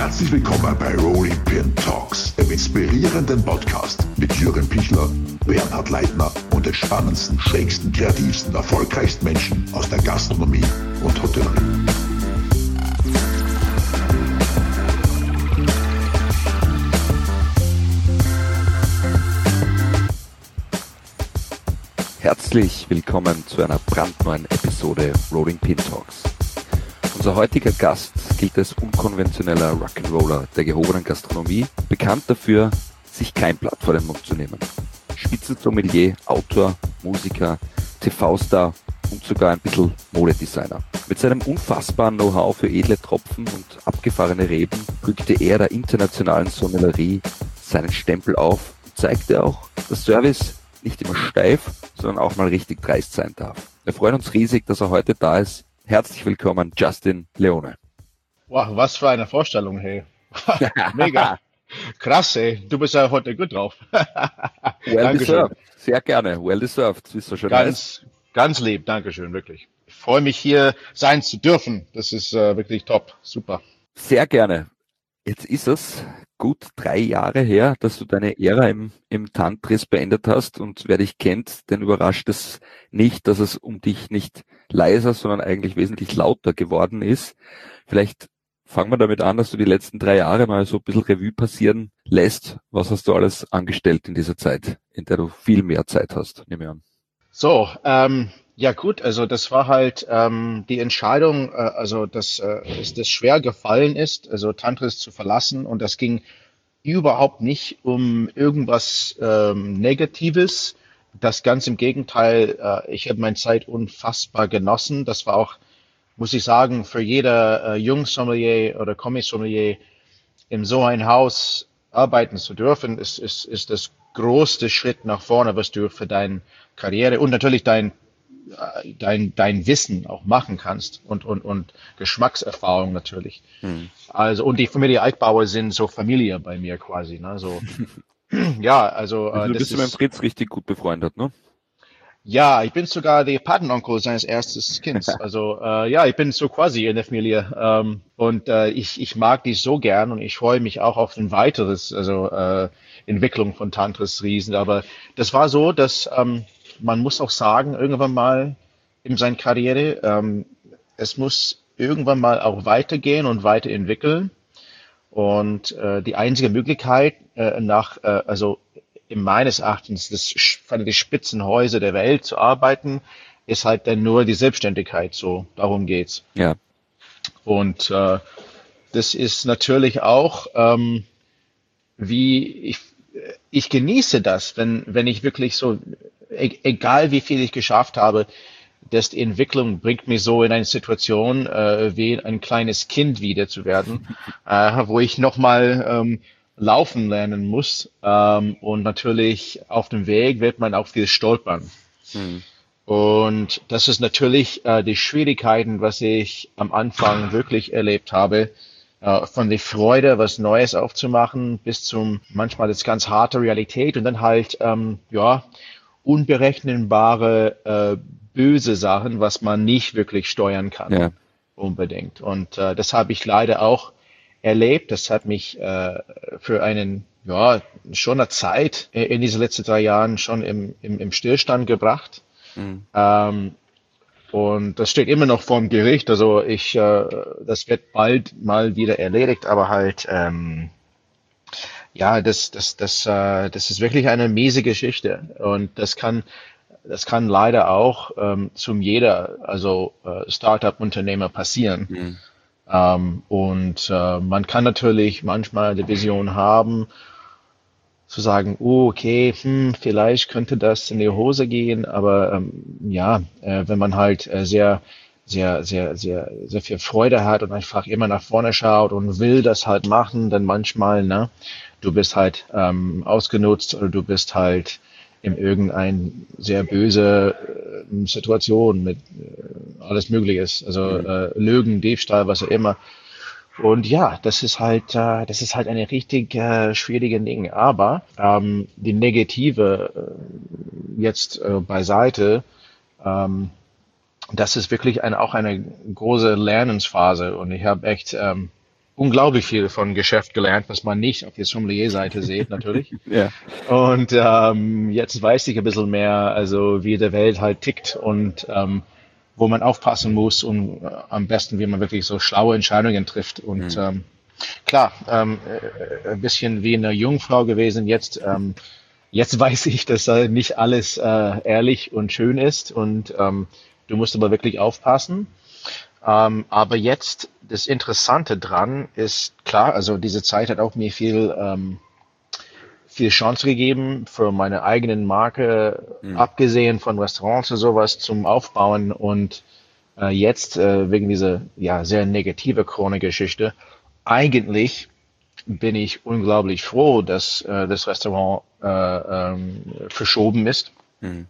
Herzlich willkommen bei Rolling Pin Talks, dem inspirierenden Podcast mit Jürgen Pichler, Bernhard Leitner und den spannendsten, schrägsten, kreativsten, erfolgreichsten Menschen aus der Gastronomie und Hotellerie. Herzlich willkommen zu einer brandneuen Episode Rolling Pin Talks. Unser heutiger Gast gilt als unkonventioneller Rock'n'Roller der gehobenen Gastronomie, bekannt dafür, sich kein Blatt vor den Mund zu nehmen. Spitzensommelier, Autor, Musiker, TV-Star und sogar ein bisschen Modedesigner. Mit seinem unfassbaren Know-how für edle Tropfen und abgefahrene Reben rückte er der internationalen Sommelerie seinen Stempel auf und zeigte auch, dass Service nicht immer steif, sondern auch mal richtig dreist sein darf. Wir freuen uns riesig, dass er heute da ist. Herzlich willkommen, Justin Leone. Wow, was für eine Vorstellung, hey. Mega. Krass, ey. Du bist ja heute gut drauf. well Dankeschön. deserved. Sehr gerne. Well deserved. Ist so schön ganz, ganz lieb. Dankeschön, wirklich. Ich freue mich hier sein zu dürfen. Das ist äh, wirklich top. Super. Sehr gerne. Jetzt ist es gut drei Jahre her, dass du deine Ära im, im Tantris beendet hast und wer dich kennt, den überrascht es nicht, dass es um dich nicht leiser, sondern eigentlich wesentlich lauter geworden ist. Vielleicht fangen wir damit an, dass du die letzten drei Jahre mal so ein bisschen Revue passieren lässt. Was hast du alles angestellt in dieser Zeit, in der du viel mehr Zeit hast, nehme ich an. So, ähm, ja gut, also das war halt ähm, die Entscheidung, äh, also dass äh, es das schwer gefallen ist, also Tantris zu verlassen und das ging überhaupt nicht um irgendwas ähm, Negatives. Das ganz im Gegenteil, äh, ich habe meine Zeit unfassbar genossen. Das war auch, muss ich sagen, für jeder äh, Jungsommelier oder Kommissommelier in so ein Haus arbeiten zu dürfen, ist, ist, ist das größte Schritt nach vorne, was du für deine Karriere und natürlich dein dein, dein Wissen auch machen kannst und, und, und Geschmackserfahrung natürlich. Hm. Also, und die Familie Eichbauer sind so Familie bei mir quasi, ne, so. ja, also, äh, also du bist ist, mit Fritz richtig gut befreundet, ne? Ja, ich bin sogar der Patenonkel seines erstes Kindes. Also äh, ja, ich bin so quasi in der Familie ähm, und äh, ich, ich mag die so gern und ich freue mich auch auf ein weiteres, also äh, Entwicklung von Tantris Riesen. Aber das war so, dass ähm, man muss auch sagen, irgendwann mal in seiner Karriere, ähm, es muss irgendwann mal auch weitergehen und weiterentwickeln. Und äh, die einzige Möglichkeit äh, nach, äh, also meines Erachtens, das von den Spitzenhäuser der Welt zu arbeiten, ist halt dann nur die Selbstständigkeit. So, darum geht's. Ja. Und äh, das ist natürlich auch, ähm, wie ich, ich genieße das, wenn, wenn ich wirklich so E-, egal wie viel ich geschafft habe, dass die Entwicklung bringt mich so in eine Situation, äh, wie ein kleines Kind wieder zu werden, äh, wo ich nochmal ähm, laufen lernen muss. Ähm, und natürlich auf dem Weg wird man auch viel stolpern. Mhm. Und das ist natürlich äh, die Schwierigkeiten, was ich am Anfang wirklich erlebt habe. Äh, von der Freude, was Neues aufzumachen, bis zum manchmal das ganz harte Realität und dann halt, ähm, ja, unberechenbare äh, böse Sachen, was man nicht wirklich steuern kann. Ja. Unbedingt. Und äh, das habe ich leider auch erlebt. Das hat mich äh, für einen, ja, schon eine Zeit in diesen letzten drei Jahren schon im, im, im Stillstand gebracht. Mhm. Ähm, und das steht immer noch vor dem Gericht. Also ich, äh, das wird bald mal wieder erledigt, aber halt, ähm, ja, das, das, das, äh, das ist wirklich eine miese Geschichte. Und das kann, das kann leider auch ähm, zum jeder, also äh, Startup-Unternehmer passieren. Mhm. Ähm, und äh, man kann natürlich manchmal die Vision haben, zu sagen, oh, okay, hm, vielleicht könnte das in die Hose gehen, aber ähm, ja, äh, wenn man halt äh, sehr sehr, sehr, sehr, sehr viel Freude hat und einfach immer nach vorne schaut und will das halt machen, dann manchmal, ne, du bist halt ähm, ausgenutzt oder du bist halt in irgendein sehr böse äh, Situation mit äh, alles Mögliches, also mhm. äh, Lügen, Diebstahl, was auch immer. Und ja, das ist halt, äh, das ist halt eine richtig äh, schwierige Ding. Aber ähm, die Negative äh, jetzt äh, beiseite, ähm, das ist wirklich ein, auch eine große Lernensphase. Und ich habe echt ähm, unglaublich viel von Geschäft gelernt, was man nicht auf der Sommelier-Seite sieht, natürlich. ja. Und ähm, jetzt weiß ich ein bisschen mehr, also wie der Welt halt tickt und ähm, wo man aufpassen muss und äh, am besten, wie man wirklich so schlaue Entscheidungen trifft. Und mhm. ähm, klar, ähm, äh, ein bisschen wie eine Jungfrau gewesen. Jetzt, ähm, jetzt weiß ich, dass äh, nicht alles äh, ehrlich und schön ist und ähm, du musst aber wirklich aufpassen. Ähm, aber jetzt das Interessante dran ist klar, also diese Zeit hat auch mir viel ähm, viel Chance gegeben für meine eigenen Marke, mhm. abgesehen von Restaurants und sowas zum Aufbauen und äh, jetzt äh, wegen dieser ja sehr negative Krone-Geschichte eigentlich bin ich unglaublich froh, dass äh, das Restaurant äh, ähm, verschoben ist, mhm.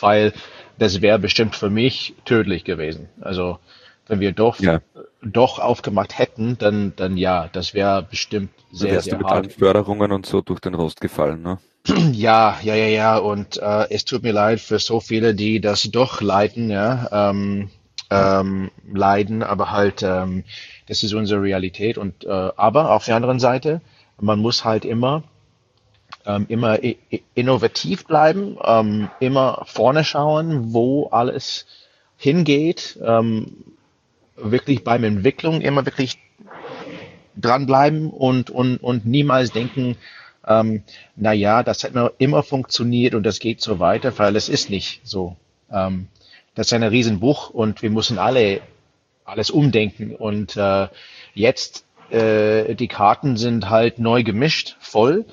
weil das wäre bestimmt für mich tödlich gewesen. Also wenn wir doch, ja. doch aufgemacht hätten, dann, dann ja, das wäre bestimmt sehr, sehr du hart. Mit Förderungen und so durch den Rost gefallen, ne? Ja, ja, ja, ja. Und äh, es tut mir leid für so viele, die das doch leiden, ja, ähm, ähm, leiden, aber halt, ähm, das ist unsere Realität. Und äh, aber auf der anderen Seite, man muss halt immer ähm, immer innovativ bleiben, ähm, immer vorne schauen, wo alles hingeht, ähm, wirklich beim Entwicklung immer wirklich dranbleiben und, und, und niemals denken, ähm, na ja, das hat immer funktioniert und das geht so weiter, weil es ist nicht so. Ähm, das ist ein Riesenbuch und wir müssen alle alles umdenken und äh, jetzt äh, die Karten sind halt neu gemischt, voll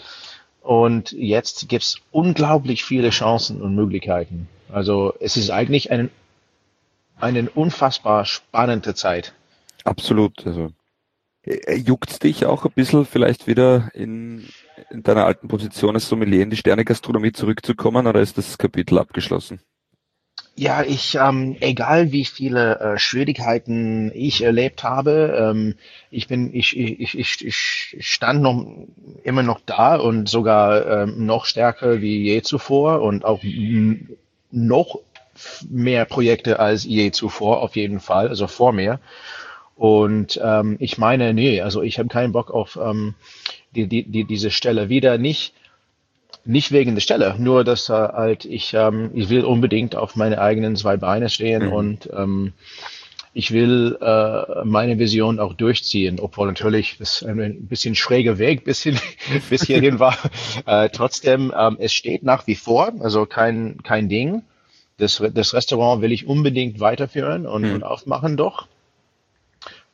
und jetzt gibt's unglaublich viele Chancen und Möglichkeiten. Also es ist eigentlich ein eine unfassbar spannende Zeit. Absolut. Also äh, juckt's dich auch ein bisschen vielleicht wieder in, in deiner alten Position als Sommelier in die Sterne-Gastronomie zurückzukommen oder ist das Kapitel abgeschlossen? Ja, ich, ähm, egal wie viele äh, Schwierigkeiten ich erlebt habe, ähm, ich bin, ich, ich, ich, ich stand noch immer noch da und sogar ähm, noch stärker wie je zuvor und auch noch mehr Projekte als je zuvor, auf jeden Fall, also vor mir. Und ähm, ich meine, nee, also ich habe keinen Bock auf ähm, die, die, die, diese Stelle wieder. Nicht, nicht wegen der Stelle, nur dass äh, halt ich, ähm, ich will unbedingt auf meine eigenen zwei Beine stehen mhm. und ähm, ich will äh, meine Vision auch durchziehen, obwohl natürlich das ein bisschen schräger Weg bis, hin, bis hierhin war. Äh, trotzdem, ähm, es steht nach wie vor, also kein, kein Ding das, das Restaurant will ich unbedingt weiterführen und, mhm. und aufmachen doch.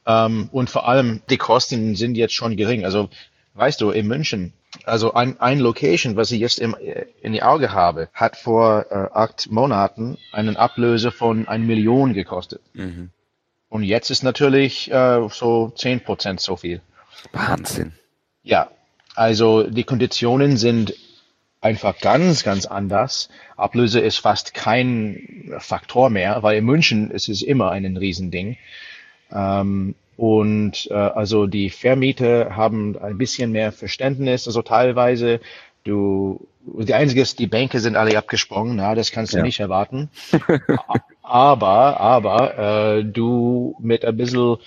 Ähm, und vor allem, die Kosten sind jetzt schon gering. Also, weißt du, in München, also ein, ein Location, was ich jetzt im, in die Auge habe, hat vor äh, acht Monaten einen Ablöse von ein Million gekostet. Mhm. Und jetzt ist natürlich äh, so zehn Prozent so viel. Wahnsinn. Ja, also die Konditionen sind einfach ganz, ganz anders. Ablöse ist fast kein Faktor mehr, weil in München ist es immer ein Riesending. Ähm, und äh, also die Vermieter haben ein bisschen mehr Verständnis. Also teilweise, du, die einzige ist, die Bänke sind alle abgesprungen, na, das kannst du ja. nicht erwarten. aber, aber äh, du mit ein bisschen,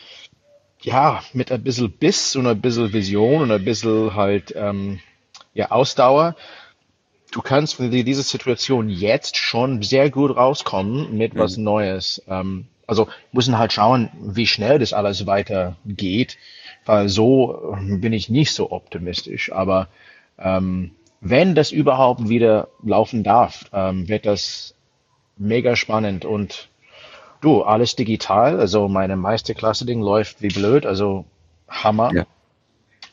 ja, mit ein bisschen Biss und ein bisschen Vision und ein bisschen halt ähm, ja, Ausdauer du kannst für diese Situation jetzt schon sehr gut rauskommen mit was mhm. Neues. Ähm, also müssen halt schauen, wie schnell das alles weitergeht, weil so ähm, bin ich nicht so optimistisch. Aber ähm, wenn das überhaupt wieder laufen darf, ähm, wird das mega spannend und du, alles digital. Also meine Meisterklasse-Ding läuft wie blöd, also Hammer. Ja.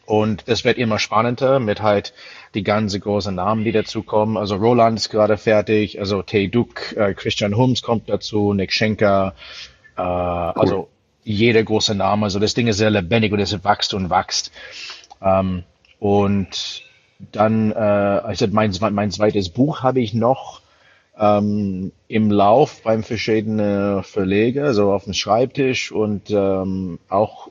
Und es wird immer spannender mit halt die ganze großen Namen, die dazukommen. Also Roland ist gerade fertig, also Tay Duke, äh, Christian Holmes kommt dazu, Nick Schenker, äh, cool. also jeder große Name. Also das Ding ist sehr lebendig und es wächst und wächst. Ähm, und dann, äh, also mein, mein zweites Buch habe ich noch ähm, im Lauf beim verschiedenen Verleger, so auf dem Schreibtisch und ähm, auch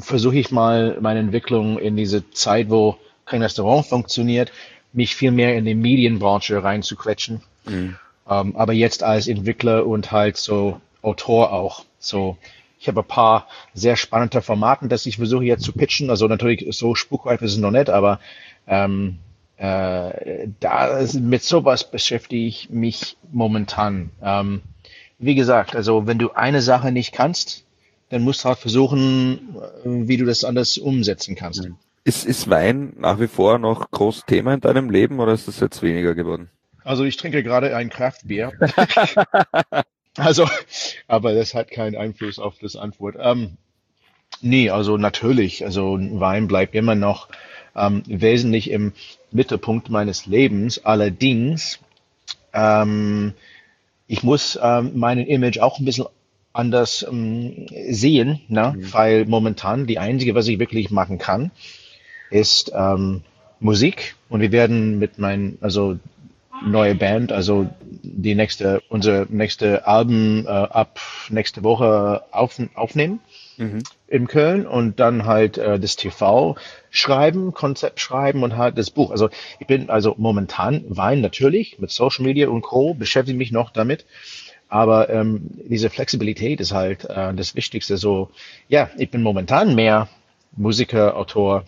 versuche ich mal meine Entwicklung in diese Zeit, wo kein Restaurant funktioniert, mich viel mehr in die Medienbranche reinzuquetschen. Mhm. Ähm, aber jetzt als Entwickler und halt so Autor auch. So, Ich habe ein paar sehr spannende Formaten, das ich versuche jetzt zu pitchen. Also natürlich so spukreif ist es noch nicht, aber ähm, äh, da mit sowas beschäftige ich mich momentan. Ähm, wie gesagt, also wenn du eine Sache nicht kannst, dann musst du halt versuchen, wie du das anders umsetzen kannst. Mhm. Ist, ist Wein nach wie vor noch groß Thema in deinem Leben oder ist das jetzt weniger geworden? Also ich trinke gerade ein Kraftbier. also, aber das hat keinen Einfluss auf das Antwort. Ähm, nee, also natürlich, also Wein bleibt immer noch ähm, wesentlich im Mittelpunkt meines Lebens. Allerdings, ähm, ich muss ähm, meinen Image auch ein bisschen anders ähm, sehen, ne? Mhm. weil momentan die einzige, was ich wirklich machen kann, ist ähm, Musik und wir werden mit meinen, also neue Band, also die nächste, unser nächste Album äh, ab nächste Woche auf, aufnehmen mhm. in Köln und dann halt äh, das TV schreiben, Konzept schreiben und halt das Buch. Also ich bin also momentan Wein natürlich mit Social Media und Co. beschäftige mich noch damit. Aber ähm, diese Flexibilität ist halt äh, das Wichtigste. So, ja, ich bin momentan mehr Musiker, Autor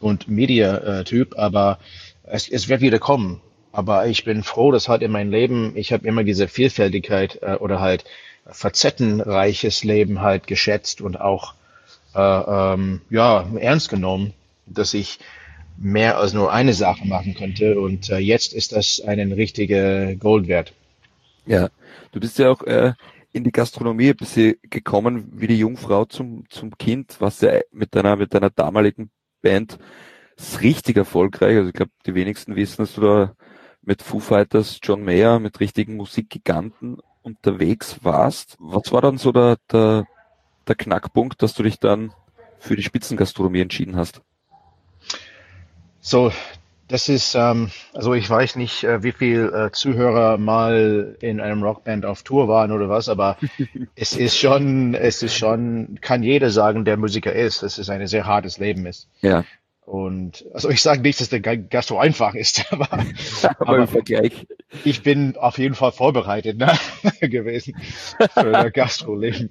und Media-Typ, aber es, es wird wieder kommen. Aber ich bin froh, dass halt in meinem Leben, ich habe immer diese Vielfältigkeit äh, oder halt facettenreiches Leben halt geschätzt und auch äh, ähm, ja ernst genommen, dass ich mehr als nur eine Sache machen könnte. Und äh, jetzt ist das einen richtige Gold wert. Ja, du bist ja auch äh, in die Gastronomie ein bisschen gekommen wie die Jungfrau zum, zum Kind, was ja mit deiner, mit deiner damaligen Band ist richtig erfolgreich. Also ich glaube, die wenigsten wissen, dass du da mit Foo Fighters, John Mayer, mit richtigen Musikgiganten unterwegs warst. Was war dann so der, der, der Knackpunkt, dass du dich dann für die Spitzengastronomie entschieden hast? So, das ist, ähm, also ich weiß nicht, äh, wie viel äh, Zuhörer mal in einem Rockband auf Tour waren oder was, aber es ist schon, es ist schon, kann jeder sagen, der Musiker ist, dass es ein sehr hartes Leben ist. Ja. Und also ich sage nicht, dass der Gastro einfach ist, aber, aber, aber im Vergleich. Ich bin auf jeden Fall vorbereitet ne, gewesen für das Gastroleben.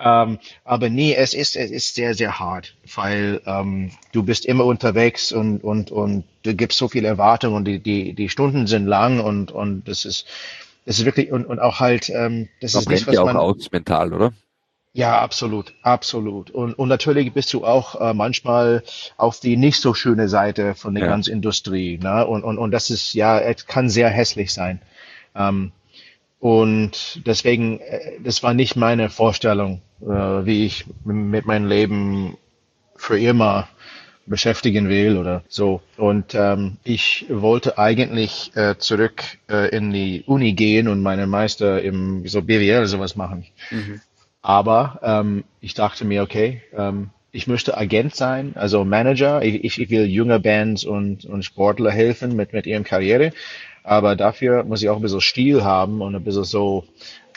Ähm, aber nee, es ist, es ist sehr, sehr hart, weil ähm, du bist immer unterwegs und, und, und du gibst so viel Erwartung und die, die, die Stunden sind lang und, und das ist, das ist wirklich, und, und auch halt, ähm, das man ist nicht, was ja man, auch aus mental, oder? Ja, absolut, absolut. Und, und natürlich bist du auch äh, manchmal auf die nicht so schöne Seite von der ja. ganzen Industrie. Ne? Und, und, und das ist ja, es kann sehr hässlich sein. Ähm, und deswegen, äh, das war nicht meine Vorstellung, äh, wie ich mit meinem Leben für immer beschäftigen will oder so. Und ähm, ich wollte eigentlich äh, zurück äh, in die Uni gehen und meine Meister im so BWL sowas machen. Mhm. Aber ähm, ich dachte mir, okay, ähm, ich möchte Agent sein, also Manager. Ich, ich will junge Bands und, und Sportler helfen mit, mit ihrem Karriere. Aber dafür muss ich auch ein bisschen Stil haben und ein bisschen so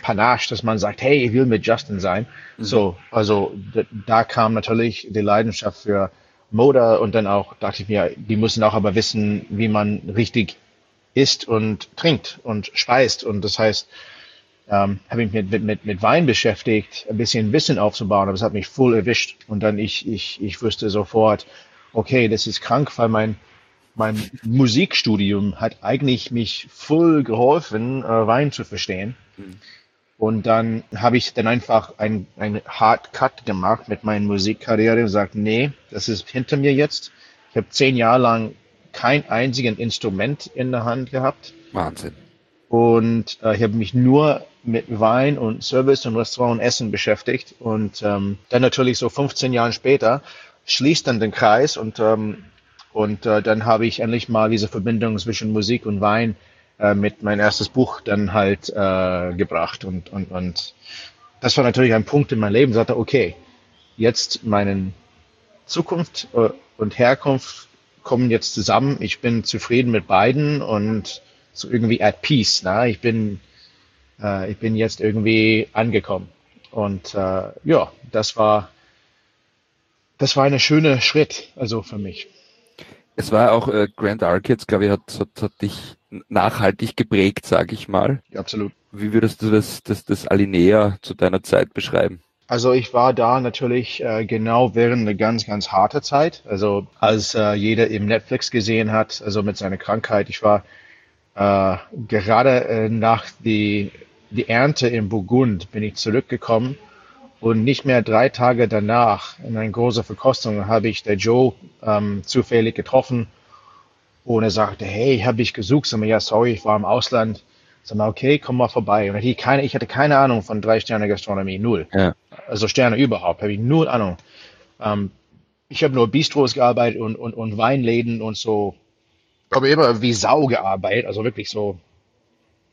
Panache, dass man sagt, hey, ich will mit Justin sein. Mhm. So, also da kam natürlich die Leidenschaft für Mode und dann auch dachte ich mir, die müssen auch aber wissen, wie man richtig isst und trinkt und speist. Und das heißt, ähm, habe ich mich mit, mit, mit Wein beschäftigt, ein bisschen Wissen aufzubauen, aber es hat mich voll erwischt. Und dann ich, ich, ich wusste sofort, okay, das ist krank, weil mein, mein Musikstudium hat eigentlich mich voll geholfen, äh, Wein zu verstehen. Mhm. Und dann habe ich dann einfach ein, ein Hard Cut gemacht mit meiner Musikkarriere und gesagt, nee, das ist hinter mir jetzt. Ich habe zehn Jahre lang kein einziges Instrument in der Hand gehabt. Wahnsinn. Und äh, ich habe mich nur mit Wein und Service und Restaurant und Essen beschäftigt. Und ähm, dann natürlich so 15 Jahre später schließt dann den Kreis und, ähm, und äh, dann habe ich endlich mal diese Verbindung zwischen Musik und Wein äh, mit mein erstes Buch dann halt äh, gebracht. Und, und, und das war natürlich ein Punkt in meinem Leben, ich sagte, okay, jetzt meinen Zukunft äh, und Herkunft kommen jetzt zusammen. Ich bin zufrieden mit beiden und so irgendwie at peace. Ne? Ich bin äh, ich bin jetzt irgendwie angekommen. Und äh, ja, das war das war ein schöner Schritt, also für mich. Es war auch äh, Grand Arcades, glaube ich, hat, hat, hat dich nachhaltig geprägt, sage ich mal. Ja, absolut. Wie würdest du das, das, das Alinea zu deiner Zeit beschreiben? Also ich war da natürlich äh, genau während einer ganz, ganz harte Zeit. Also als äh, jeder im Netflix gesehen hat, also mit seiner Krankheit. Ich war äh, gerade äh, nach die, die Ernte in Burgund bin ich zurückgekommen und nicht mehr drei Tage danach in einer großen Verkostung habe ich der Joe ähm, zufällig getroffen und er sagte, hey, habe ich gesucht. Sag mal, ja, sorry, ich war im Ausland. Sag mal, okay, komm mal vorbei. Und ich, keine, ich hatte keine Ahnung von drei Sterne Gastronomie, null. Ja. Also Sterne überhaupt, habe ich null Ahnung. Ähm, ich habe nur Bistros gearbeitet und, und, und Weinläden und so. Aber immer wie Sau gearbeitet, also wirklich so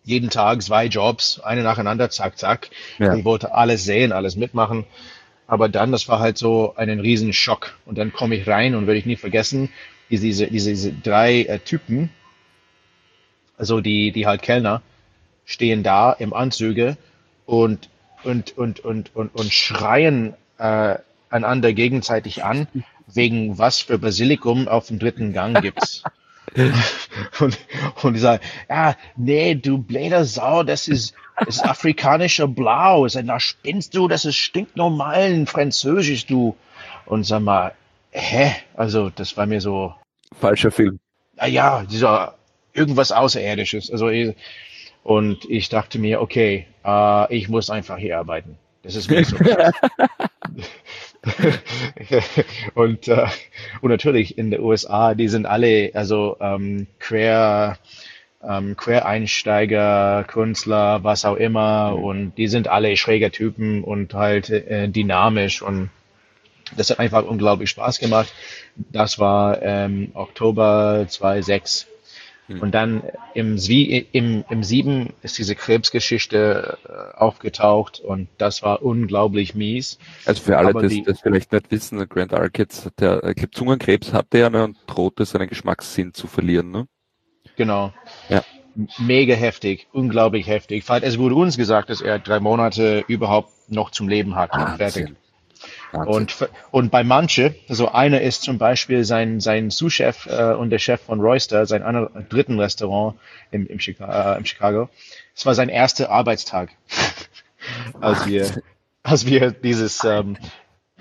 jeden Tag zwei Jobs, eine nacheinander, zack, zack. Ja. Ich wollte alles sehen, alles mitmachen. Aber dann, das war halt so einen riesen Schock. Und dann komme ich rein und werde ich nie vergessen, diese, diese, diese drei äh, Typen, also die, die halt Kellner, stehen da im Anzüge und, und, und, und, und, und schreien äh, einander gegenseitig an, wegen was für Basilikum auf dem dritten Gang gibt's. und, und die sagen, ja, nee, du bläder Sau, das ist, das ist afrikanischer Blau. Sag, na, spinnst du, das ist stinknormalen Französisch, du. Und sag mal, hä? Also, das war mir so. Falscher Film. Naja, dieser, irgendwas Außerirdisches. Also, und ich dachte mir, okay, äh, ich muss einfach hier arbeiten. Das ist mir so und, äh, und natürlich in den USA, die sind alle, also ähm, quer, ähm, Quereinsteiger, Künstler, was auch immer, mhm. und die sind alle schräger Typen und halt äh, dynamisch und das hat einfach unglaublich Spaß gemacht. Das war ähm, Oktober 2006 hm. Und dann im, im, im Sieben ist diese Krebsgeschichte äh, aufgetaucht und das war unglaublich mies. Also für alle, die das vielleicht nicht wissen, Grant Arquette, der ich Zungenkrebs hatte ja ne, und drohte seinen Geschmackssinn zu verlieren. Ne? Genau. Ja. Mega heftig, unglaublich heftig. Es wurde uns gesagt, dass er drei Monate überhaupt noch zum Leben hat. Ah, Und, und bei manche, also einer ist zum Beispiel sein, sein Sous-Chef äh, und der Chef von Royster, sein anderer, dritten Restaurant im, im, Chica, äh, im Chicago. Es war sein erster Arbeitstag, als wir, als wir dieses, ähm,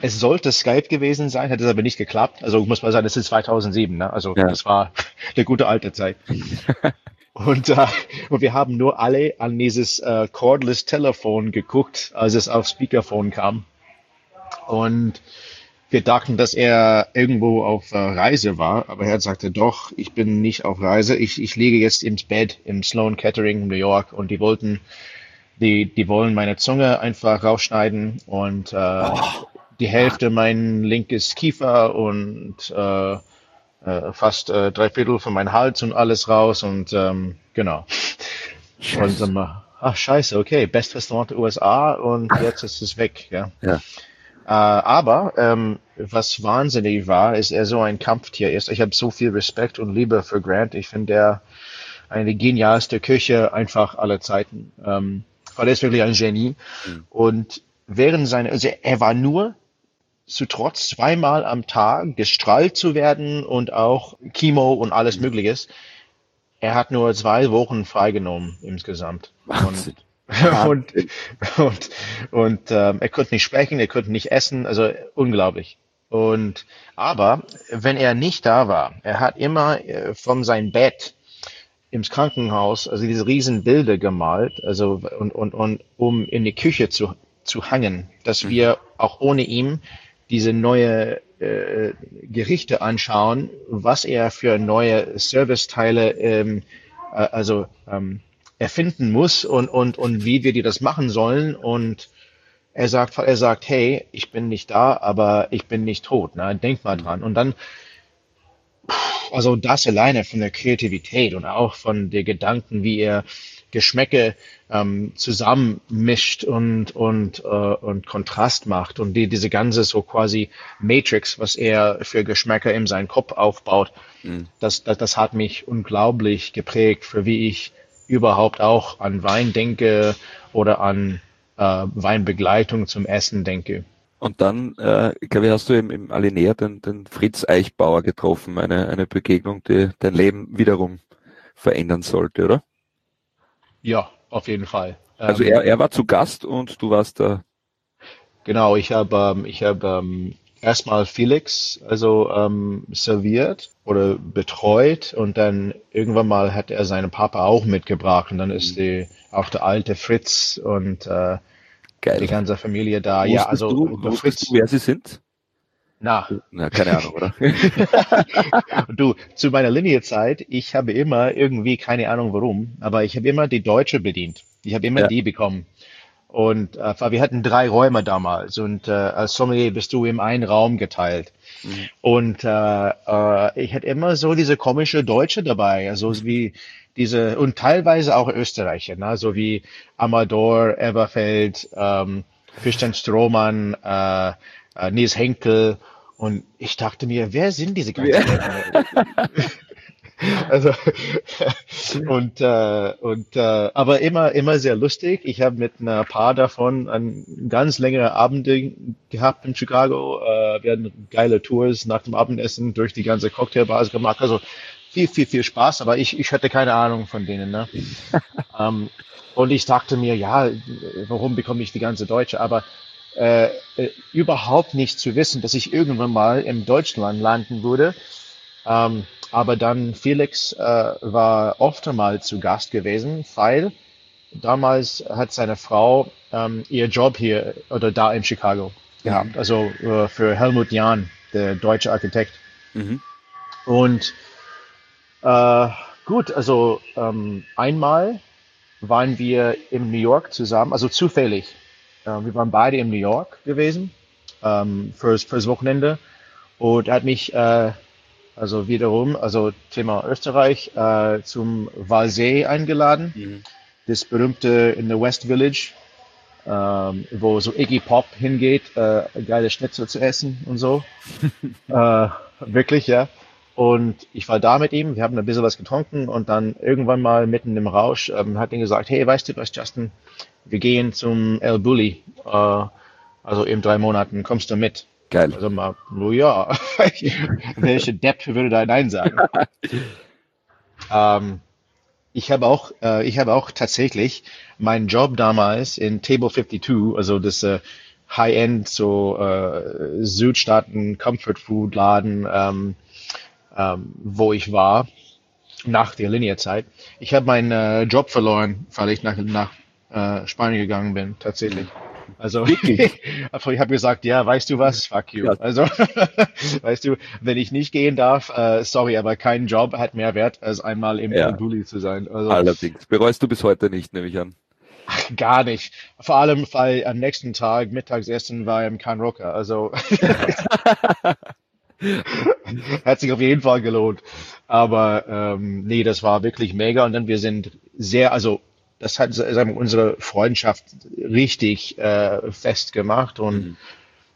es sollte Skype gewesen sein, hat es aber nicht geklappt. Also muss man sagen, das ist 2007, ne? also ja. das war der gute alte Zeit. Und, äh, und wir haben nur alle an dieses äh, cordless Telefon geguckt, als es auf Speakerphone kam. Und wir dachten, dass er irgendwo auf äh, Reise war, aber er sagte doch, ich bin nicht auf Reise, ich, ich liege jetzt ins Bett im Sloan Kettering New York und die wollten, die, die wollen meine Zunge einfach rausschneiden und äh, oh. die Hälfte mein linkes Kiefer und äh, äh, fast äh, drei Viertel von meinem Hals und alles raus und ähm, genau. Scheiße. Und ähm, ach scheiße, okay, Best Restaurant der USA und jetzt ist es weg, ja. ja. Äh, aber ähm, was wahnsinnig war, ist er so ein Kampftier ist. Ich habe so viel Respekt und Liebe für Grant. Ich finde er eine genialste Küche einfach aller Zeiten. Ähm, weil er ist wirklich ein Genie. Mhm. Und während seiner, also er war nur zu trotz zweimal am Tag gestrahlt zu werden und auch Chemo und alles mhm. Mögliches. Er hat nur zwei Wochen freigenommen insgesamt. Wahnsinn. Und und und, und ähm, er konnte nicht sprechen, er konnte nicht essen, also unglaublich. Und aber wenn er nicht da war, er hat immer äh, von seinem Bett ins Krankenhaus, also diese riesen Bilder gemalt, also und und und um in die Küche zu zu hangen, dass mhm. wir auch ohne ihm diese neue äh, Gerichte anschauen, was er für neue Serviceteile ähm, äh, also ähm, erfinden muss und, und, und wie wir die das machen sollen. Und er sagt, er sagt, hey, ich bin nicht da, aber ich bin nicht tot. Ne? Denk mal dran. Und dann, also das alleine von der Kreativität und auch von den Gedanken, wie er Geschmäcke ähm, zusammenmischt und und äh, und Kontrast macht und die diese ganze so quasi Matrix, was er für Geschmäcker in seinen Kopf aufbaut, mhm. das, das das hat mich unglaublich geprägt für wie ich überhaupt auch an Wein denke oder an äh, Weinbegleitung zum Essen denke. Und dann, äh, ich glaube, hast du im, im Alinea den, den Fritz Eichbauer getroffen, eine, eine Begegnung, die dein Leben wiederum verändern sollte, oder? Ja, auf jeden Fall. Also ähm, er, er war zu Gast und du warst da. Genau, ich habe ähm, ich habe ähm, erstmal Felix also ähm, serviert oder betreut und dann irgendwann mal hat er seinen Papa auch mitgebracht und dann ist mhm. die auch der alte Fritz und äh, Geil. die ganze Familie da. Wusstest ja, also du, Fritz, du, wer sie sind? Na. Na, keine Ahnung, oder? du, zu meiner Linierzeit, ich habe immer irgendwie, keine Ahnung warum, aber ich habe immer die Deutsche bedient. Ich habe immer ja. die bekommen. Und äh, wir hatten drei Räume damals und äh, als Sommelier bist du im einen Raum geteilt. Mhm. Und äh, äh, ich hatte immer so diese komische Deutsche dabei, also wie diese und teilweise auch Österreicher, ne? so wie Amador, Everfeld, ähm, Christian Strohmann, äh, äh, Nils Henkel und ich dachte mir, wer sind diese ganzen ja. Also und äh, und äh, aber immer immer sehr lustig. Ich habe mit einer Paar davon ein ganz längere Abende gehabt in Chicago. Äh, wir hatten geile Tours nach dem Abendessen durch die ganze Cocktailbars gemacht. Also viel viel viel Spaß. Aber ich ich hatte keine Ahnung von denen. Ne? ähm, und ich dachte mir, ja, warum bekomme ich die ganze Deutsche? Aber äh, äh, überhaupt nicht zu wissen, dass ich irgendwann mal im Deutschland landen würde. Ähm, aber dann Felix äh, war oft einmal zu Gast gewesen, weil damals hat seine Frau ähm, ihr Job hier oder da in Chicago gehabt. Also äh, für Helmut Jahn, der deutsche Architekt. Mhm. Und äh, gut, also ähm, einmal waren wir in New York zusammen, also zufällig äh, wir waren beide in New York gewesen ähm, fürs, fürs Wochenende und er hat mich äh, also wiederum, also Thema Österreich, äh, zum Walsee eingeladen. Mhm. Das berühmte in the West Village, ähm, wo so Iggy Pop hingeht, äh, geile Schnitzel zu essen und so. äh, wirklich, ja. Und ich war da mit ihm, wir haben ein bisschen was getrunken und dann irgendwann mal mitten im Rausch ähm, hat ihn gesagt, hey, weißt du was, Justin, wir gehen zum El Bulli, äh, also in drei Monaten, kommst du mit? Geil. Also mal, oh ja, welche Depp würde da Nein sagen? ähm, ich habe auch, äh, ich habe auch tatsächlich meinen Job damals in Table 52, also das äh, High-End, so äh, Südstaaten Comfort Food Laden, ähm, ähm, wo ich war nach der Linierzeit. Ich habe meinen äh, Job verloren, weil ich nach, nach äh, Spanien gegangen bin, tatsächlich. Also ich habe gesagt, ja, weißt du was, fuck you. Ja. Also weißt du, wenn ich nicht gehen darf, äh, sorry, aber kein Job hat mehr Wert, als einmal im ja. Bulli zu sein. Also, Allerdings. Bereust du bis heute nicht, nehme ich an. Ach, gar nicht. Vor allem, weil am nächsten Tag Mittagsessen war im Rocker. Also hat sich auf jeden Fall gelohnt. Aber ähm, nee, das war wirklich mega. Und dann wir sind sehr, also das hat wir, unsere Freundschaft richtig äh, festgemacht. Und mhm.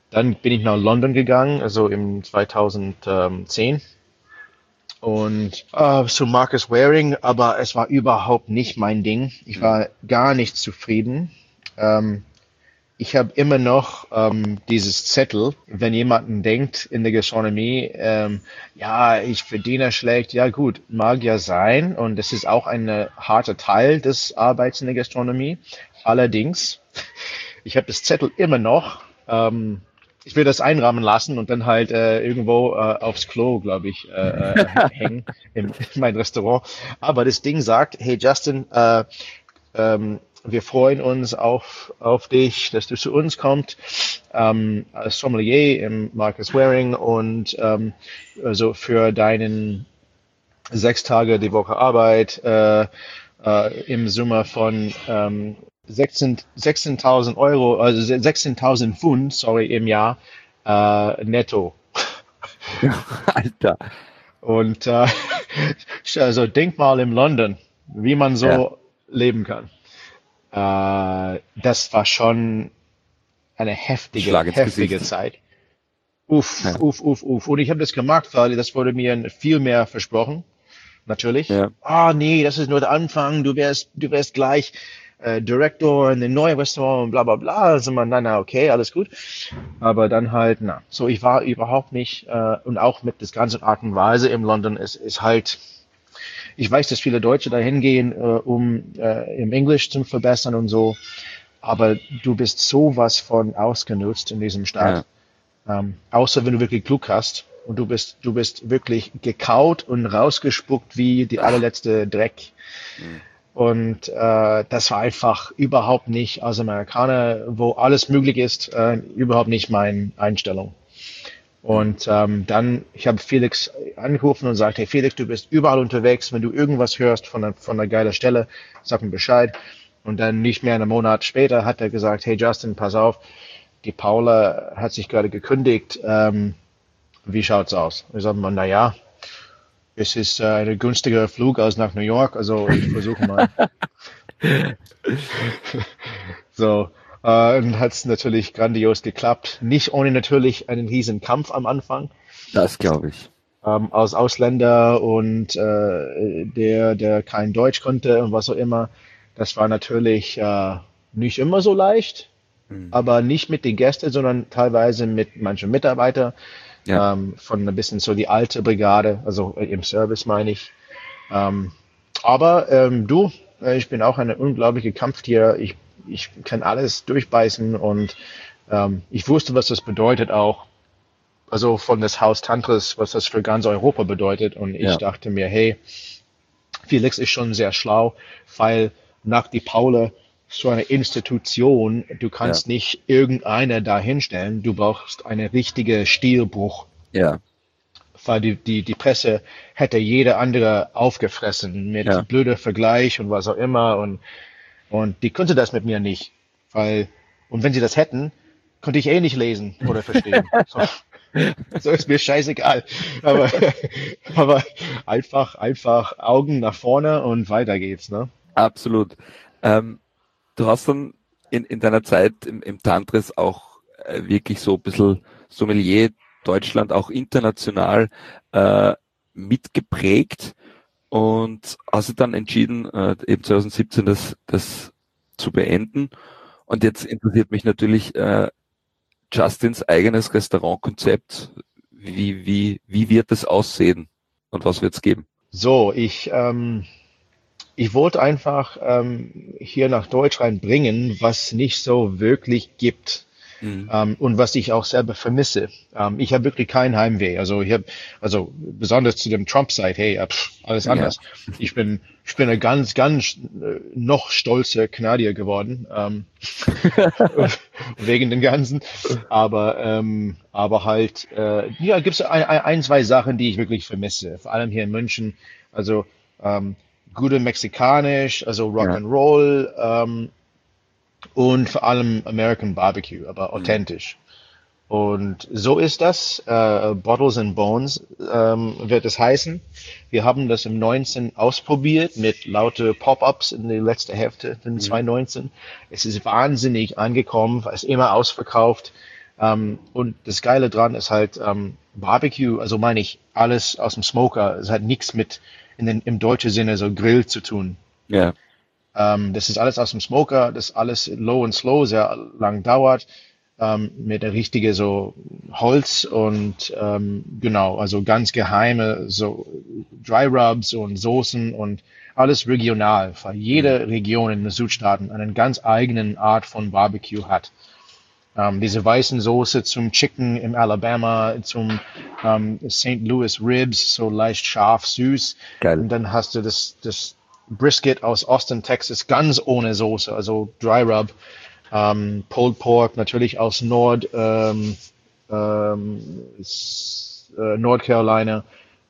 dann bin ich nach London gegangen, also im 2010 und äh, zu Marcus Waring, aber es war überhaupt nicht mein Ding. Ich war gar nicht zufrieden. Ähm, ich habe immer noch ähm, dieses Zettel, wenn jemanden denkt in der Gastronomie, ähm, ja, ich verdiene schlecht, ja gut, mag ja sein und das ist auch ein harter Teil des Arbeits in der Gastronomie. Allerdings, ich habe das Zettel immer noch. Ähm, ich will das einrahmen lassen und dann halt äh, irgendwo äh, aufs Klo, glaube ich, äh, äh, hängen in, in mein Restaurant. Aber das Ding sagt, hey Justin, äh, ähm, wir freuen uns auf, auf dich, dass du zu uns kommst ähm, als Sommelier im Marcus Waring und ähm, also für deinen sechs Tage die Woche Arbeit äh, äh, im Summe von ähm, 16.000 16 Euro, also 16.000 Pfund, sorry, im Jahr äh, netto. Alter. Und äh, also denk mal in London, wie man so ja. leben kann. Äh, das war schon eine heftige, heftige Zeit. Uff, ja. uff, uff, uff. Und ich habe das gemacht, weil das wurde mir viel mehr versprochen. Natürlich. Ja. Ah, nee, das ist nur der Anfang. Du wärst, du wärst gleich äh, Director in den neuen Restaurant und bla bla bla. Also man, na, na, okay, alles gut. Aber dann halt, na. So, ich war überhaupt nicht, äh, und auch mit das ganze Art und Weise im London ist, ist halt, ich weiß, dass viele Deutsche dahin gehen, äh, um äh, im Englisch zu verbessern und so. aber du bist sowas von ausgenutzt in diesem Staat. Ja. Ähm, außer wenn du wirklich Glück hast und du bist, du bist wirklich gekaut und rausgespuckt wie die allerletzte Dreck. Mhm. Und äh, das war einfach überhaupt nicht als Amerikaner, wo alles möglich ist, äh, überhaupt nicht meine Einstellung. Und ähm, dann, ich habe Felix angerufen und sagte, hey Felix, du bist überall unterwegs, wenn du irgendwas hörst von einer, von einer geilen Stelle, sag mir Bescheid. Und dann nicht mehr einen Monat später hat er gesagt, hey Justin, pass auf, die Paula hat sich gerade gekündigt, ähm, wie schaut's aus? Ich sage mal, na ja, es ist äh, ein günstiger Flug als nach New York, also ich versuche mal. so, äh, und hat es natürlich grandios geklappt. Nicht ohne natürlich einen riesen Kampf am Anfang. Das glaube ich. Ähm, als Ausländer und äh, der, der kein Deutsch konnte und was auch immer. Das war natürlich äh, nicht immer so leicht, mhm. aber nicht mit den Gästen, sondern teilweise mit manchen Mitarbeitern. Ja. Ähm, von ein bisschen so die alte Brigade, also im Service meine ich. Ähm, aber ähm, du, äh, ich bin auch eine unglaubliche Kampftier. Ich ich kann alles durchbeißen und ähm, ich wusste, was das bedeutet auch. Also von das Haus Tantris, was das für ganz Europa bedeutet. Und ich ja. dachte mir, hey, Felix ist schon sehr schlau, weil nach die Paule so eine Institution, du kannst ja. nicht irgendeine da hinstellen, du brauchst eine richtige Stilbruch. Ja. Weil die, die, die Presse hätte jede andere aufgefressen mit ja. blöder Vergleich und was auch immer und und die könnte das mit mir nicht, weil, und wenn sie das hätten, könnte ich eh nicht lesen oder verstehen. so, so ist mir scheißegal. Aber, aber einfach, einfach Augen nach vorne und weiter geht's, ne? Absolut. Ähm, du hast dann in, in deiner Zeit im, im Tantris auch äh, wirklich so ein bisschen Sommelier Deutschland auch international äh, mitgeprägt und du dann entschieden, äh, eben 2017 das, das zu beenden. Und jetzt interessiert mich natürlich äh, Justins eigenes Restaurantkonzept. Wie, wie, wie wird es aussehen und was wird es geben? So, ich, ähm, ich wollte einfach ähm, hier nach Deutschland bringen, was nicht so wirklich gibt. Mhm. Ähm, und was ich auch selber vermisse. Ähm, ich habe wirklich kein Heimweh. Also ich habe, also besonders zu dem Trump-Side, hey, pff, alles anders. Ja. Ich bin, ich bin ein ganz, ganz äh, noch stolzer Kanadier geworden ähm, wegen dem Ganzen. Aber, ähm, aber halt, äh, ja, gibt es ein, ein, zwei Sachen, die ich wirklich vermisse. Vor allem hier in München. Also ähm, gute Mexikanisch, also Rock ja. and Roll. Ähm, und vor allem American Barbecue, aber mhm. authentisch. Und so ist das. Äh, Bottles and Bones ähm, wird es heißen. Wir haben das im 19 ausprobiert mit laute Pop-ups in der letzten Hälfte in mhm. 2019. Es ist wahnsinnig angekommen, es ist immer ausverkauft. Ähm, und das Geile dran ist halt ähm, Barbecue, also meine ich alles aus dem Smoker. Es hat nichts mit in den, im deutschen Sinne so Grill zu tun. Ja. Ähm, das ist alles aus dem Smoker, das alles low and slow, sehr lang dauert, ähm, mit der richtige so Holz und ähm, genau, also ganz geheime so Dry Rubs und Soßen und alles regional, weil jede mhm. Region in den Südstaaten einen ganz eigenen Art von Barbecue hat. Ähm, diese weißen Soße zum Chicken im Alabama, zum ähm, St. Louis Ribs, so leicht scharf, süß. Geil. Und dann hast du das, das Brisket aus Austin, Texas, ganz ohne Soße, also Dry Rub. Ähm, Pulled Pork natürlich aus Nord, ähm, ähm, äh, North Carolina.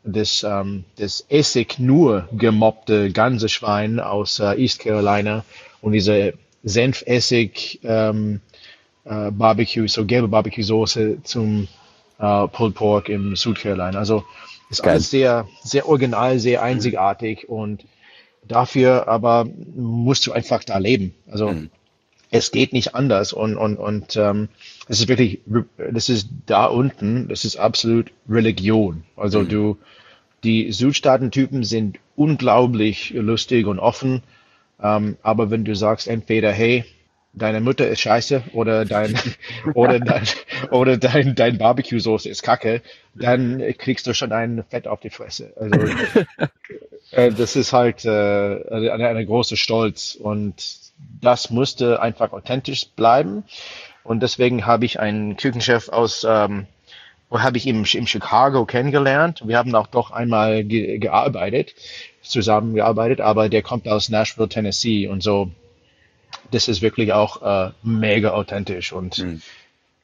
Das, ähm, das Essig nur gemobbte ganze Schwein aus äh, East Carolina und diese Senfessig ähm, äh, Barbecue, so gelbe Barbecue Soße zum äh, Pulled Pork im Südcarolina. Also ist Geil. alles sehr, sehr original, sehr einzigartig und Dafür aber musst du einfach da leben. Also mhm. es geht nicht anders und und und ähm, es ist wirklich, das ist da unten, das ist absolut Religion. Also mhm. du, die Südstaatentypen sind unglaublich lustig und offen, ähm, aber wenn du sagst entweder hey deine Mutter ist scheiße oder dein oder dein oder dein dein Barbecue Soße ist kacke, dann kriegst du schon ein Fett auf die Fresse. Also äh, das ist halt äh, eine, eine große Stolz und das musste einfach authentisch bleiben. Und deswegen habe ich einen Küchenchef aus, ähm, habe ich ihn in Chicago kennengelernt. Wir haben auch doch einmal ge gearbeitet, zusammengearbeitet, aber der kommt aus Nashville, Tennessee und so. Das ist wirklich auch äh, mega authentisch und mhm.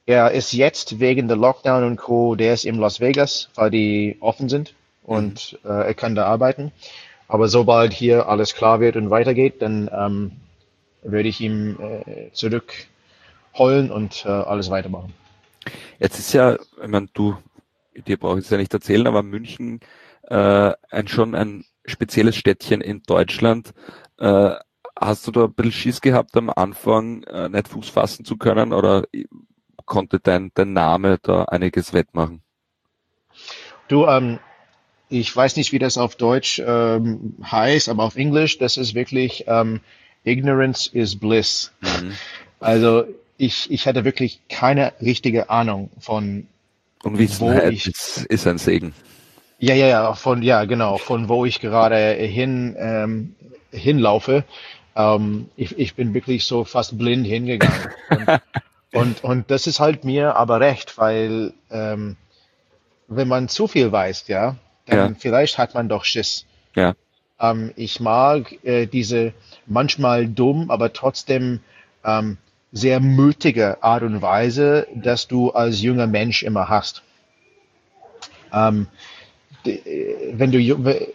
er ist jetzt wegen der Lockdown und Co. Der ist in Las Vegas, weil die offen sind und mhm. äh, er kann da arbeiten. Aber sobald hier alles klar wird und weitergeht, dann ähm, würde ich ihm äh, zurückholen und äh, alles weitermachen. Jetzt ist ja, ich meine, du, dir brauche ich es ja nicht erzählen, aber München äh, ein schon ein spezielles Städtchen in Deutschland. Äh, hast du da ein bisschen Schiss gehabt am Anfang, äh, nicht Fuß fassen zu können oder konnte dein, dein Name da einiges wettmachen? Du, ähm, ich weiß nicht, wie das auf Deutsch ähm, heißt, aber auf Englisch, das ist wirklich ähm, Ignorance is Bliss. Mhm. Also ich, ich hatte wirklich keine richtige Ahnung von Unwissenheit ich, ist, ist ein Segen. Ja, ja, ja, von ja genau, von wo ich gerade hin ähm, hinlaufe. Ähm, ich, ich bin wirklich so fast blind hingegangen. Und, und, und das ist halt mir aber recht, weil ähm, wenn man zu viel weiß, ja, dann ja. vielleicht hat man doch Schiss. Ja. Ähm, ich mag äh, diese manchmal dumm, aber trotzdem ähm, sehr mutige Art und Weise, dass du als junger Mensch immer hast. Ähm, wenn du,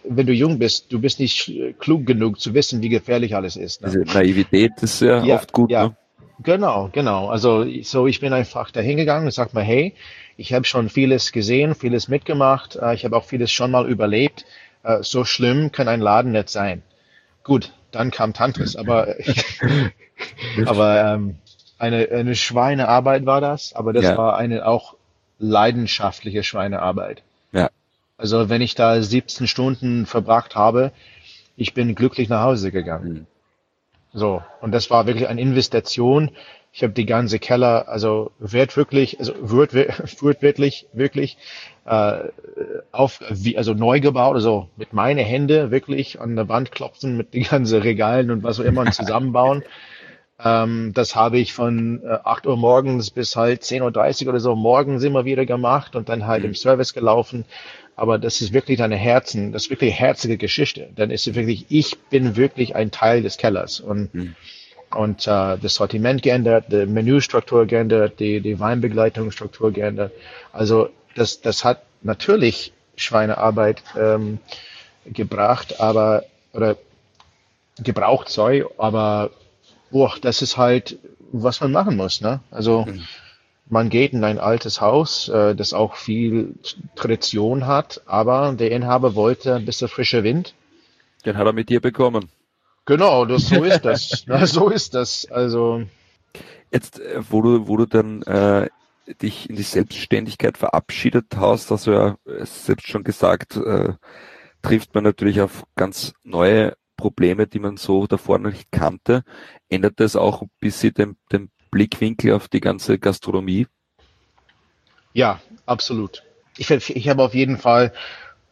wenn du jung bist, du bist nicht klug genug zu wissen, wie gefährlich alles ist. Ne? Diese Naivität ist ja, ja oft gut. Ja. Ne? Genau, genau. Also so ich bin einfach dahin gegangen und sag mal, hey, ich habe schon vieles gesehen, vieles mitgemacht, äh, ich habe auch vieles schon mal überlebt. Äh, so schlimm kann ein Laden nicht sein. Gut, dann kam Tantris, aber aber ähm, eine eine Schweinearbeit war das, aber das ja. war eine auch leidenschaftliche Schweinearbeit. Ja. Also wenn ich da 17 Stunden verbracht habe, ich bin glücklich nach Hause gegangen. Mhm. So, und das war wirklich eine Investition. Ich habe die ganze Keller, also wird wirklich, also wird, wird wirklich, wirklich äh, auf, wie, also neu gebaut, also mit meine Hände wirklich an der Wand klopfen mit den ganzen Regalen und was auch immer und zusammenbauen. ähm, das habe ich von äh, 8 Uhr morgens bis halt 10.30 Uhr oder so morgens immer wieder gemacht und dann halt im mhm. Service gelaufen aber das ist wirklich eine Herzen, das ist wirklich herzige Geschichte. Dann ist es wirklich, ich bin wirklich ein Teil des Kellers und mhm. und äh, das Sortiment geändert, die Menüstruktur geändert, die die Weinbegleitungsstruktur geändert. Also das das hat natürlich Schweinearbeit ähm, gebracht, aber oder gebraucht, sorry, aber boah, das ist halt was man machen muss, ne? Also mhm man geht in ein altes Haus, äh, das auch viel Tradition hat, aber der Inhaber wollte ein bisschen frischer Wind. Den hat er mit dir bekommen. Genau, das, so ist das. Na, so ist das. Also jetzt, äh, wo du, wo du dann äh, dich in die Selbstständigkeit verabschiedet hast, hast du ja selbst schon gesagt, äh, trifft man natürlich auf ganz neue Probleme, die man so davor noch nicht kannte. Ändert das auch ein bisschen den, den Blickwinkel auf die ganze Gastronomie? Ja, absolut. Ich, ich habe auf jeden Fall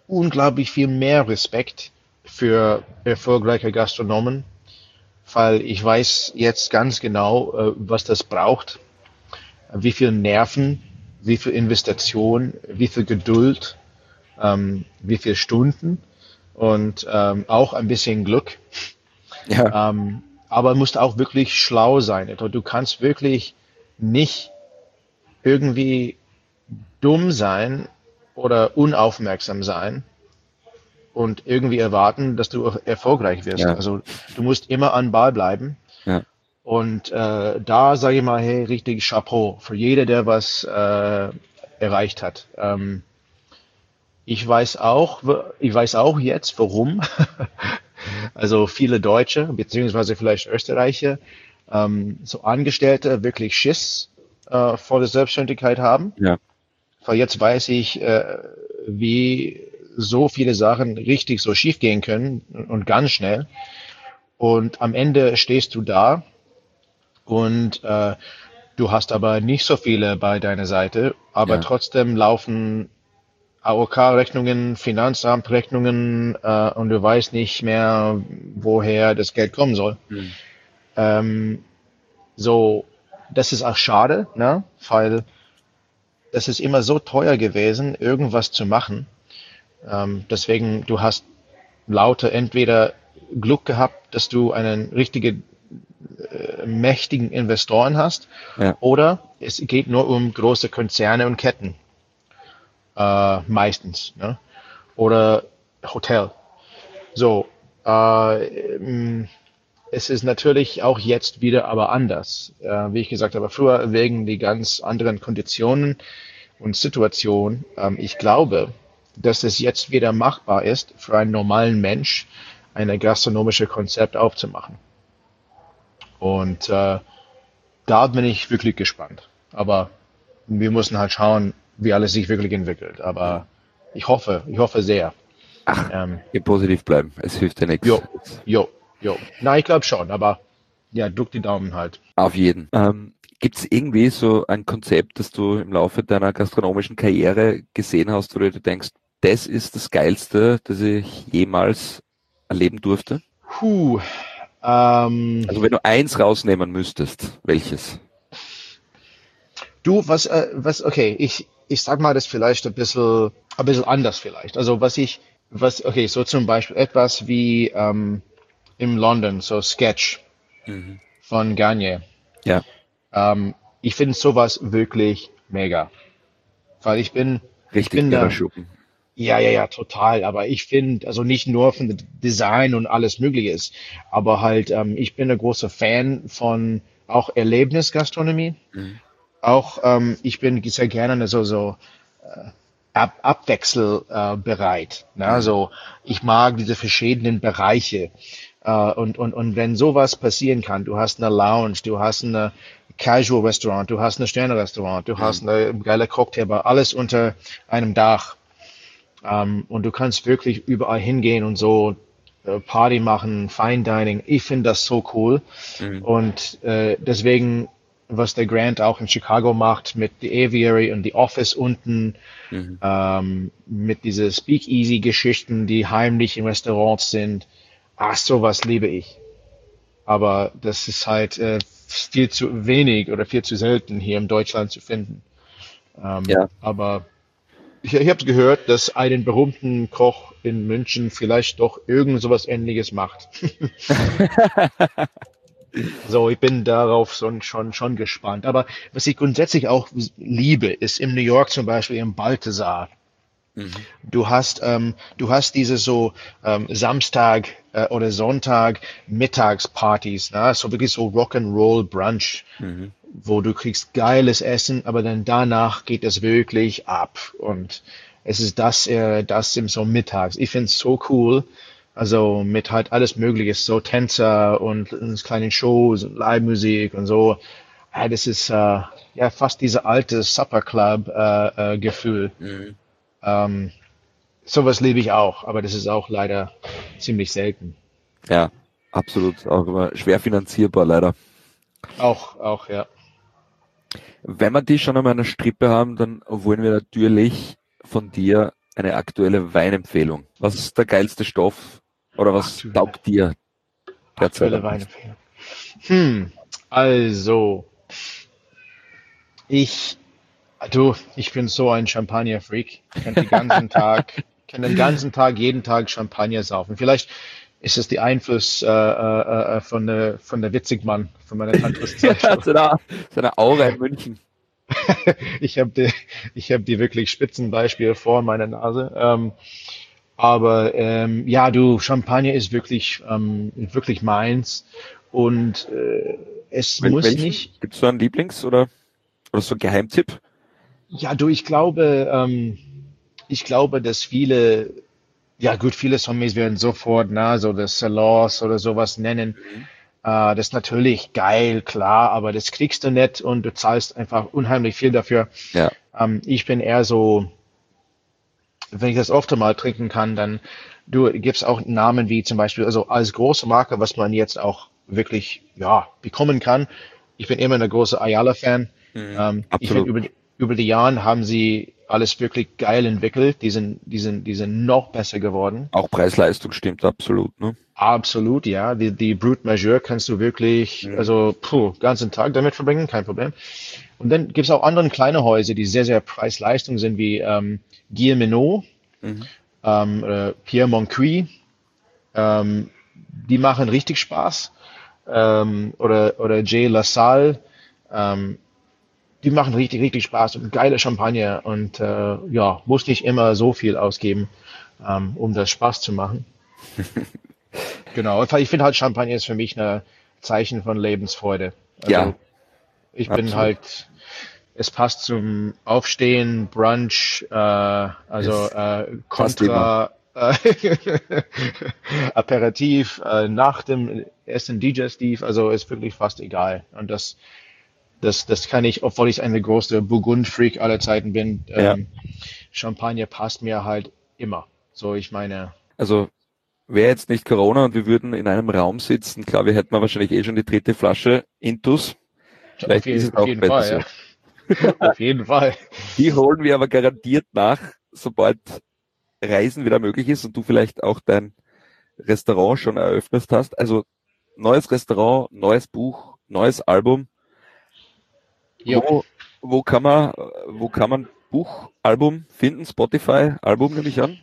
unglaublich viel mehr Respekt für erfolgreiche Gastronomen, weil ich weiß jetzt ganz genau, äh, was das braucht, wie viel Nerven, wie viel Investition, wie viel Geduld, ähm, wie viel Stunden und ähm, auch ein bisschen Glück. Ja. Ähm, aber musst auch wirklich schlau sein. Du kannst wirklich nicht irgendwie dumm sein oder unaufmerksam sein und irgendwie erwarten, dass du erfolgreich wirst. Ja. Also du musst immer an Ball bleiben. Ja. Und äh, da sage ich mal, hey, richtig Chapeau für jeder, der was äh, erreicht hat. Ähm, ich weiß auch, ich weiß auch jetzt, warum Also viele Deutsche, beziehungsweise vielleicht Österreicher, ähm, so Angestellte wirklich Schiss äh, vor der Selbstständigkeit haben. Ja. Weil jetzt weiß ich, äh, wie so viele Sachen richtig so schief gehen können und ganz schnell. Und am Ende stehst du da und äh, du hast aber nicht so viele bei deiner Seite, aber ja. trotzdem laufen AOK-Rechnungen, Finanzamtrechnungen äh, und du weißt nicht mehr, woher das Geld kommen soll. Mhm. Ähm, so, das ist auch schade, ne? weil das ist immer so teuer gewesen, irgendwas zu machen. Ähm, deswegen, du hast lauter entweder Glück gehabt, dass du einen richtigen äh, mächtigen Investoren hast, ja. oder es geht nur um große Konzerne und Ketten. Äh, meistens. Ne? Oder Hotel. So, äh, es ist natürlich auch jetzt wieder aber anders. Äh, wie ich gesagt habe, früher wegen die ganz anderen Konditionen und Situationen. Ähm, ich glaube, dass es jetzt wieder machbar ist, für einen normalen Mensch ein gastronomisches Konzept aufzumachen. Und äh, da bin ich wirklich gespannt. Aber wir müssen halt schauen, wie alles sich wirklich entwickelt. Aber ich hoffe, ich hoffe sehr. Ach, ähm, positiv bleiben. Es hilft ja nichts. Jo, jo, jo. Na, ich glaube schon, aber ja, drück die Daumen halt. Auf jeden. Ähm, Gibt es irgendwie so ein Konzept, das du im Laufe deiner gastronomischen Karriere gesehen hast, wo du denkst, das ist das Geilste, das ich jemals erleben durfte? Puh, ähm, also wenn du eins rausnehmen müsstest, welches? Du, was, äh, was, okay, ich, ich sag mal das vielleicht ein bisschen, ein bisschen anders vielleicht. Also was ich, was, okay, so zum Beispiel etwas wie ähm, im London, so Sketch mhm. von Gagne. Ja. Ähm, ich finde sowas wirklich mega. Weil ich bin, Richtig ich bin da, Schuppen. Ja, ja, ja, total. Aber ich finde, also nicht nur von Design und alles Mögliche ist, aber halt, ähm, ich bin ein großer Fan von auch Erlebnisgastronomie. Mhm. Auch ähm, ich bin sehr gerne so so äh, ab, abwechselbereit. Äh, ne? Also ich mag diese verschiedenen Bereiche. Äh, und, und, und wenn sowas passieren kann, du hast eine Lounge, du hast eine Casual Restaurant, du hast eine Sterne Restaurant, du mhm. hast eine geile Cocktailbar, alles unter einem Dach. Ähm, und du kannst wirklich überall hingehen und so äh, Party machen, Fine Dining. Ich finde das so cool. Mhm. Und äh, deswegen, was der Grant auch in Chicago macht mit The Aviary und The Office unten, mhm. ähm, mit diese Speakeasy-Geschichten, die heimlich in Restaurants sind. Ach, sowas liebe ich. Aber das ist halt äh, viel zu wenig oder viel zu selten hier in Deutschland zu finden. Ähm, ja. Aber ich, ich habe gehört, dass einen berühmten Koch in München vielleicht doch irgend sowas ähnliches macht. so, ich bin darauf schon, schon, schon gespannt. Aber was ich grundsätzlich auch liebe, ist im New York zum Beispiel im Balthasar. Mhm. Du hast, ähm, du hast diese so ähm, Samstag äh, oder Sonntag Mittagspartys, ne? so wirklich so Rock'n'Roll Brunch, mhm. wo du kriegst geiles Essen, aber dann danach geht es wirklich ab und es ist das, äh, das im so Mittags. Ich find's so cool. Also mit halt alles Mögliche, so Tänzer und, und kleinen Shows und Live-Musik und so. Ja, das ist äh, ja fast diese alte Supper Club äh, äh. Mhm. Ähm, sowas liebe ich auch, aber das ist auch leider ziemlich selten. Ja, absolut. Auch immer schwer finanzierbar, leider. Auch, auch, ja. Wenn wir die schon an einer Strippe haben, dann wollen wir natürlich von dir eine aktuelle Weinempfehlung. Was ist der geilste Stoff oder was aktuelle, taugt dir derzeit? Aktuelle Weinempfehlung. Hm, also, ich Du, ich bin so ein Champagner-Freak. Ich kann den ganzen Tag, kann den ganzen Tag, jeden Tag Champagner saufen. Vielleicht ist es die Einfluss äh, äh, äh von der von der Witzigmann, von meiner Tantriszeit. ja, so eine Aura in München. ich habe die, ich habe die wirklich Spitzenbeispiele vor meiner Nase. Ähm, aber ähm, ja, du, Champagner ist wirklich ähm, wirklich meins und äh, es Wel muss welchen? nicht. Gibt es so einen Lieblings- oder oder so einen Geheimtipp? Ja, du, ich glaube, ähm, ich glaube, dass viele, ja gut, viele Zombies werden sofort, na, so das Salons oder sowas nennen. Mhm. Äh, das ist natürlich geil, klar, aber das kriegst du nicht und du zahlst einfach unheimlich viel dafür. Ja. Ähm, ich bin eher so, wenn ich das oft mal trinken kann, dann du gibst auch Namen wie zum Beispiel, also als große Marke, was man jetzt auch wirklich, ja, bekommen kann. Ich bin immer eine große Ayala-Fan. Mhm, ähm, ich finde über, über die Jahre haben sie alles wirklich geil entwickelt. Die sind, die sind, die sind noch besser geworden. Auch Preis-Leistung stimmt absolut, ne? Absolut, ja. Die, die Brute Majeur kannst du wirklich, mhm. also, puh, ganzen Tag damit verbringen, kein Problem. Und dann gibt es auch andere kleine Häuser, die sehr, sehr Preis-Leistung sind, wie ähm, Guillemot, mhm. ähm, äh, Pierre Moncuy. Ähm, die machen richtig Spaß. Ähm, oder, oder Jay LaSalle. Ähm, die machen richtig, richtig Spaß und geile Champagner und äh, ja, muss nicht immer so viel ausgeben, ähm, um das Spaß zu machen. genau, ich finde halt Champagner ist für mich ein Zeichen von Lebensfreude. Also, ja. Ich bin Absolut. halt, es passt zum Aufstehen, Brunch, äh, also äh, Contra, äh, Aperitif, äh, nach dem Essen Digestiv, also ist wirklich fast egal. Und das das, das kann ich, obwohl ich eine große Burgund-Freak aller Zeiten bin, ja. ähm, Champagner passt mir halt immer. So, ich meine. Also, wäre jetzt nicht Corona und wir würden in einem Raum sitzen, klar, wir hätten wahrscheinlich eh schon die dritte Flasche Intus. Vielleicht auf jeden, ist es auf jeden Fall, ja. auf jeden Fall. Die holen wir aber garantiert nach, sobald Reisen wieder möglich ist und du vielleicht auch dein Restaurant schon eröffnet hast. Also neues Restaurant, neues Buch, neues Album. Wo, wo kann man, wo kann man Buch, Album finden? Spotify, Album nehme ich an.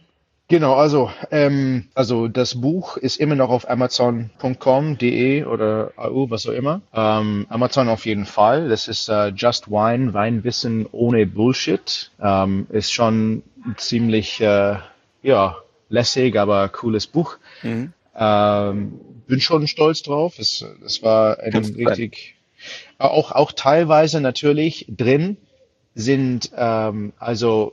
Genau, also, ähm, also das Buch ist immer noch auf Amazon.com, de oder AU, was auch immer. Ähm, Amazon auf jeden Fall. Das ist äh, Just Wine, Weinwissen ohne Bullshit. Ähm, ist schon ziemlich, äh, ja, lässig, aber cooles Buch. Mhm. Ähm, bin schon stolz drauf. Es, es war ein richtig, auch, auch teilweise natürlich drin sind ähm, also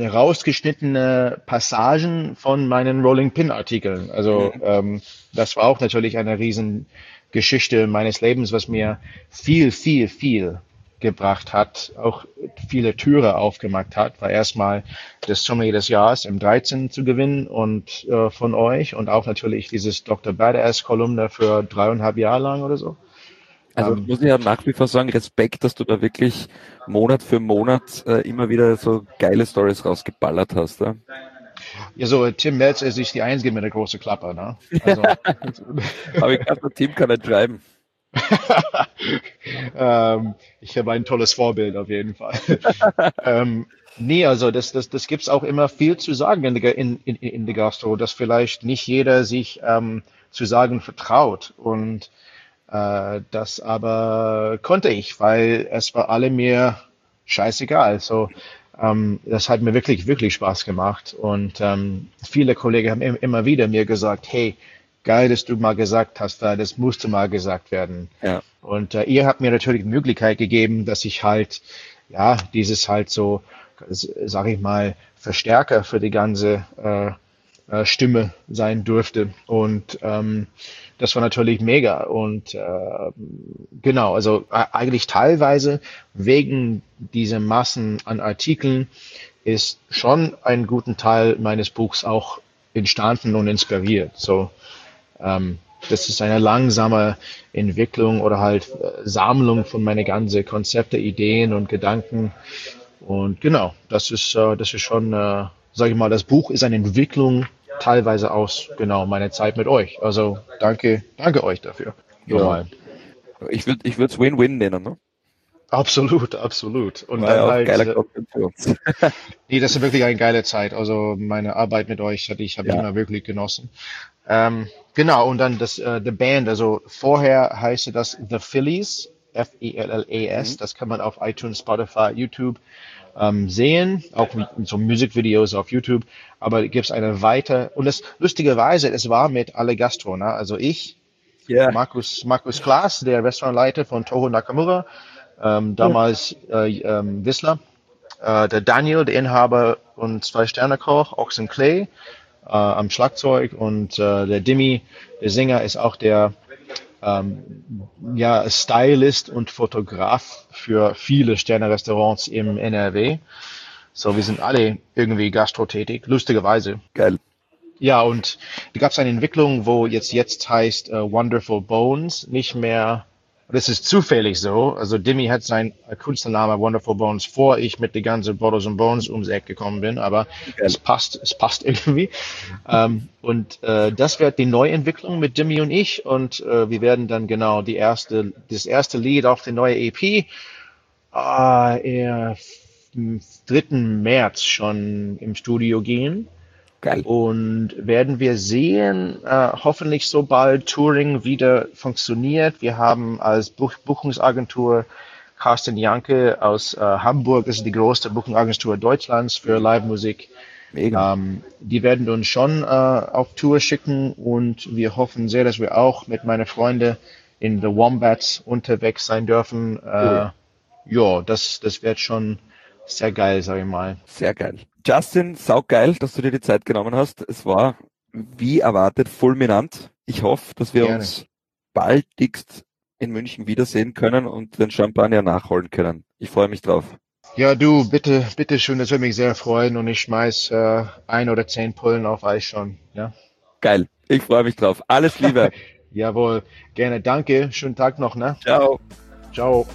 rausgeschnittene Passagen von meinen Rolling Pin Artikeln. Also mhm. ähm, das war auch natürlich eine Riesengeschichte meines Lebens, was mir viel, viel, viel gebracht hat, auch viele Türe aufgemacht hat, war erstmal das Sommelier des Jahres im 13 zu gewinnen und äh, von euch und auch natürlich dieses Dr. Badass Kolumne für dreieinhalb Jahre lang oder so. Also ähm, muss ich ja nach wie vor sagen, Respekt, dass du da wirklich Monat für Monat äh, immer wieder so geile Stories rausgeballert hast. Ja? Ja, so Tim Melzer ist nicht die Einzige mit der großen Klappe, ne? Also, Aber ich glaube, Tim kann nicht schreiben. ähm, ich habe ein tolles Vorbild auf jeden Fall. ähm, nee, also das, das, das gibt's auch immer viel zu sagen in der, in, in, in der Gastro, dass vielleicht nicht jeder sich ähm, zu sagen vertraut. Und äh, das aber konnte ich, weil es war alle mir scheißegal. So, ähm, das hat mir wirklich, wirklich Spaß gemacht. Und ähm, viele Kollegen haben immer wieder mir gesagt, hey, geil, dass du mal gesagt hast, weil das musste mal gesagt werden. Ja. Und äh, ihr habt mir natürlich die Möglichkeit gegeben, dass ich halt, ja, dieses halt so, sag ich mal, Verstärker für die ganze äh, äh, Stimme sein durfte. Und ähm, das war natürlich mega. Und äh, genau, also äh, eigentlich teilweise wegen dieser Massen an Artikeln ist schon ein guten Teil meines Buchs auch entstanden und inspiriert. So, ähm, das ist eine langsame Entwicklung oder halt äh, Sammlung von meine ganzen Konzepte, Ideen und Gedanken. Und genau, das ist, äh, das ist schon, äh, sage ich mal, das Buch ist eine Entwicklung teilweise aus genau meine Zeit mit euch. Also danke, danke euch dafür. Ja. Ich würde ich es Win-Win nennen, ne? Absolut, absolut. Und War dann ja halt, geiler äh, nee, das ist wirklich eine geile Zeit. Also meine Arbeit mit euch hatte ich, habe ja. ich immer wirklich genossen. Ähm, genau, und dann das äh, The Band, also vorher heißt das The Phillies, F-E-L-L-A-S, mhm. das kann man auf iTunes, Spotify, YouTube ähm, sehen, auch mit, mit so Musikvideos auf YouTube. Aber gibt es eine weiter und das lustigerweise, es war mit alle Gastro, ne? also ich, yeah. Markus Markus Klaas, der Restaurantleiter von Toho Nakamura, ähm, damals äh, ähm, Whistler, äh, der Daniel, der Inhaber und zwei Sterne Koch, Oxen Clay äh, am Schlagzeug und äh, der Dimi, der Sänger, ist auch der ähm, ja, Stylist und Fotograf für viele Sterne-Restaurants im NRW. So, wir sind alle irgendwie gastrotätig, lustigerweise. Geil. Ja, und da gab es eine Entwicklung, wo jetzt jetzt heißt uh, Wonderful Bones, nicht mehr das ist zufällig so. Also Dimmy hat sein Künstlername Wonderful Bones vor ich mit den ganzen Bottles and Bones ums Eck gekommen bin, aber okay. es passt, es passt irgendwie. ähm, und äh, das wird die Neuentwicklung mit Dimmy und ich und äh, wir werden dann genau die erste, das erste Lied auf der neue EP äh, am 3. März schon im Studio gehen. Geil. Und werden wir sehen, äh, hoffentlich sobald Touring wieder funktioniert. Wir haben als Buch Buchungsagentur Carsten Janke aus äh, Hamburg, das ist die größte Buchungsagentur Deutschlands für Live-Musik. Mega. Ähm, die werden uns schon äh, auf Tour schicken und wir hoffen sehr, dass wir auch mit meinen Freunden in The Wombats unterwegs sein dürfen. Äh, cool. Ja, das, das wird schon sehr geil, sag ich mal. Sehr geil. Justin, saugeil, dass du dir die Zeit genommen hast. Es war wie erwartet fulminant. Ich hoffe, dass wir Gerne. uns baldigst in München wiedersehen können und den Champagner nachholen können. Ich freue mich drauf. Ja, du, bitte, bitte schön, das würde mich sehr freuen und ich schmeiß äh, ein oder zehn Pullen auf Eis schon. Ja? Geil, ich freue mich drauf. Alles Liebe. Jawohl, gerne, danke. Schönen Tag noch, ne? Ciao. Ciao.